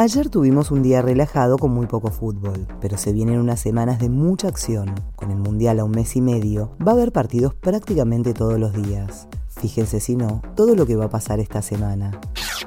Ayer tuvimos un día relajado con muy poco fútbol, pero se vienen unas semanas de mucha acción. Con el Mundial a un mes y medio, va a haber partidos prácticamente todos los días. Fíjense si no, todo lo que va a pasar esta semana.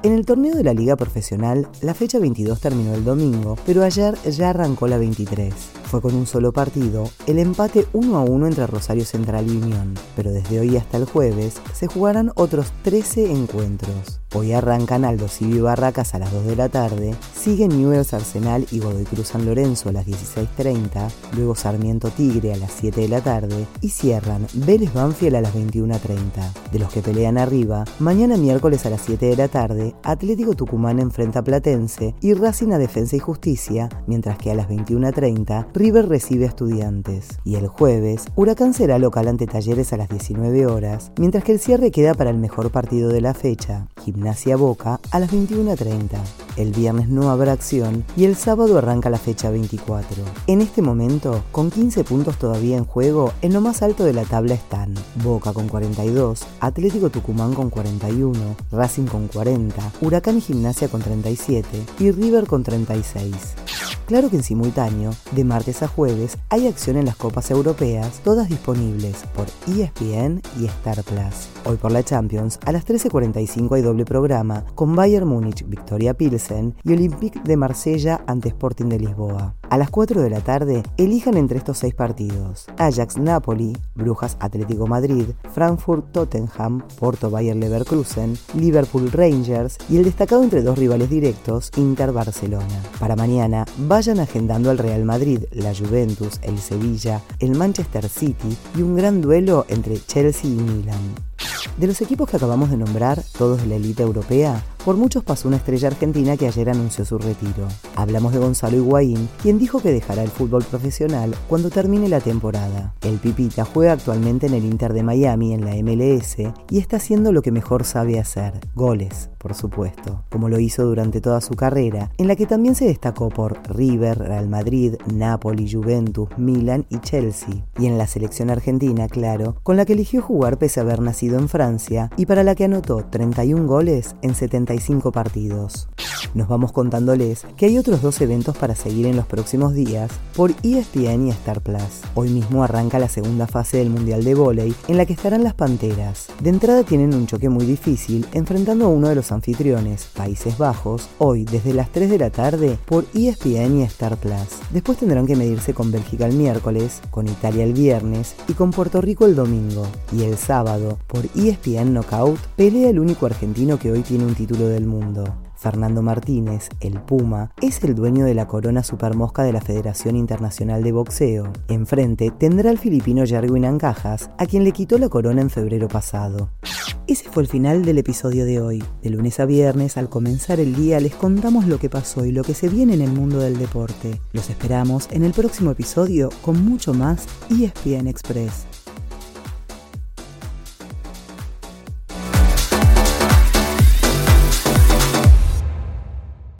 En el torneo de la Liga Profesional, la fecha 22 terminó el domingo, pero ayer ya arrancó la 23 fue con un solo partido, el empate 1 a 1 entre Rosario Central y Unión, pero desde hoy hasta el jueves se jugarán otros 13 encuentros. Hoy arrancan Aldo Civi Barracas a las 2 de la tarde, siguen Newell's Arsenal y Godoy Cruz San Lorenzo a las 16.30, luego Sarmiento Tigre a las 7 de la tarde y cierran Vélez Banfield a las 21.30. De los que pelean arriba, mañana miércoles a las 7 de la tarde, Atlético Tucumán enfrenta a Platense y Racing a Defensa y Justicia, mientras que a las 21.30 River recibe a Estudiantes. Y el jueves, Huracán será local ante Talleres a las 19 horas, mientras que el cierre queda para el mejor partido de la fecha, Gimnasia Boca, a las 21.30. El viernes no habrá acción y el sábado arranca la fecha 24. En este momento, con 15 puntos todavía en juego, en lo más alto de la tabla están Boca con 42, Atlético Tucumán con 41, Racing con 40, Huracán y Gimnasia con 37 y River con 36. Claro que en simultáneo, de martes a jueves, hay acción en las copas europeas, todas disponibles por ESPN y Star Plus. Hoy por la Champions, a las 13.45 hay doble programa con Bayern Múnich, Victoria Pilsen y Olympique de Marsella ante Sporting de Lisboa. A las 4 de la tarde, elijan entre estos seis partidos: Ajax Napoli, Brujas Atlético Madrid, Frankfurt Tottenham, Porto Bayer Leverkusen, Liverpool Rangers y el destacado entre dos rivales directos, Inter Barcelona. Para mañana, vayan agendando al Real Madrid, la Juventus, el Sevilla, el Manchester City y un gran duelo entre Chelsea y Milan. De los equipos que acabamos de nombrar, todos de la élite europea, por muchos pasó una estrella argentina que ayer anunció su retiro. Hablamos de Gonzalo Higuaín, quien dijo que dejará el fútbol profesional cuando termine la temporada. El Pipita juega actualmente en el Inter de Miami en la MLS y está haciendo lo que mejor sabe hacer, goles, por supuesto, como lo hizo durante toda su carrera, en la que también se destacó por River, Real Madrid, Napoli, Juventus, Milan y Chelsea, y en la selección argentina, claro, con la que eligió jugar pese a haber nacido en Francia y para la que anotó 31 goles en 70 partidos. Nos vamos contándoles que hay otros dos eventos para seguir en los próximos días por ESPN y Star Plus. Hoy mismo arranca la segunda fase del Mundial de Voley en la que estarán las Panteras. De entrada tienen un choque muy difícil enfrentando a uno de los anfitriones, Países Bajos, hoy desde las 3 de la tarde por ESPN y Star Plus. Después tendrán que medirse con Bélgica el miércoles, con Italia el viernes y con Puerto Rico el domingo. Y el sábado, por ESPN Knockout, pelea el único argentino que hoy tiene un título del mundo. Fernando Martínez, el Puma, es el dueño de la corona supermosca de la Federación Internacional de Boxeo. Enfrente tendrá al filipino Jarwin Ancajas, a quien le quitó la corona en febrero pasado. Ese fue el final del episodio de hoy. De lunes a viernes, al comenzar el día, les contamos lo que pasó y lo que se viene en el mundo del deporte. Los esperamos en el próximo episodio con mucho más ESPN Express.